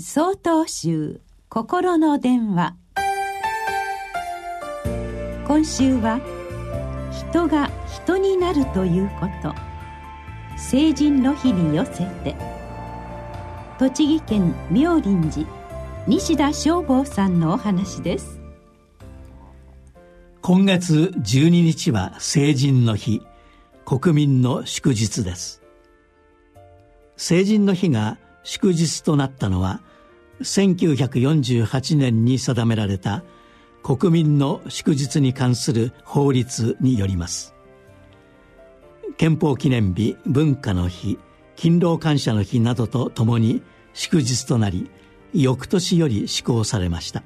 総統集心の電話。今週は「人が人になるということ」成人の日に寄せて。栃木県妙林寺西田正坊さんのお話です。今月12日は成人の日。国民の祝日です。成人の日が祝日となったのは1948年に定められた国民の祝日に関する法律によります。憲法記念日文化の日勤労感謝の日などとともに祝日となり翌年より施行されました。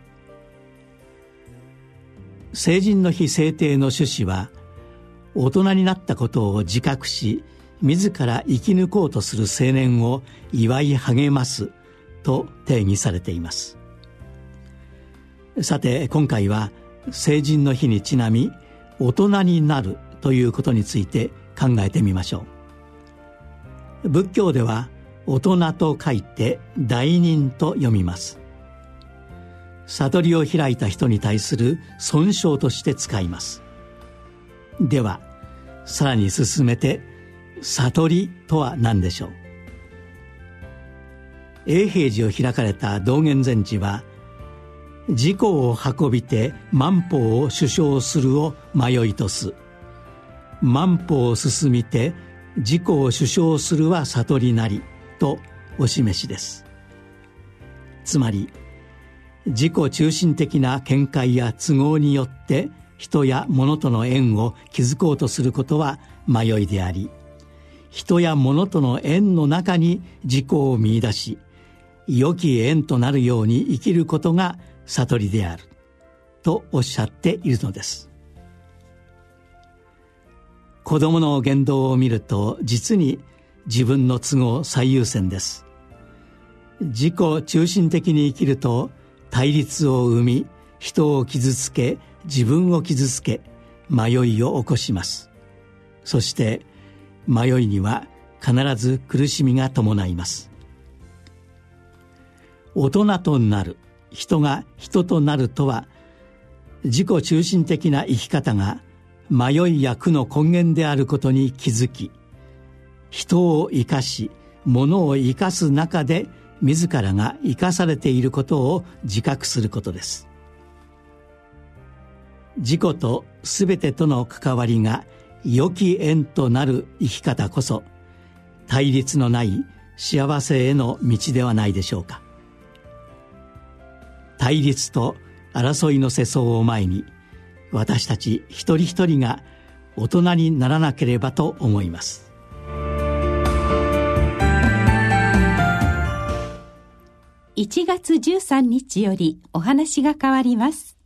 成人の日制定の趣旨は大人になったことを自覚し自ら生き抜こうとする青年を祝い励ますと定義されています。さて今回は成人の日にちなみ大人になるということについて考えてみましょう。仏教では大人と書いて大人と読みます。悟りを開いた人に対する尊称として使います。ではさらに進めて悟りとは何でしょう？永平寺を開かれた道元禅師は「自己を運びて万法を首相するを迷いとす」「万法を進みて自己を首相するは悟りなり」とお示しです。つまり自己中心的な見解や都合によって人や物との縁を築こうとすることは迷いであり人や物との縁の中に自己を見出し良き縁となるように生きることが悟りであるとおっしゃっているのです。子供の言動を見ると実に自分の都合最優先です。自己中心的に生きると対立を生み人を傷つけ自分を傷つけ迷いを起こします。そして迷いには必ず苦しみが伴います。大人となる人が人となるとは自己中心的な生き方が迷いや苦の根源であることに気づき人を生かし物を生かす中で自らが生かされていることを自覚することです。自己と全てとの関わりが良き縁となる生き方こそ対立のない幸せへの道ではないでしょうか。対立と争いの世相を前に私たち一人一人が大人にならなければと思います。1月13日よりお話が変わります。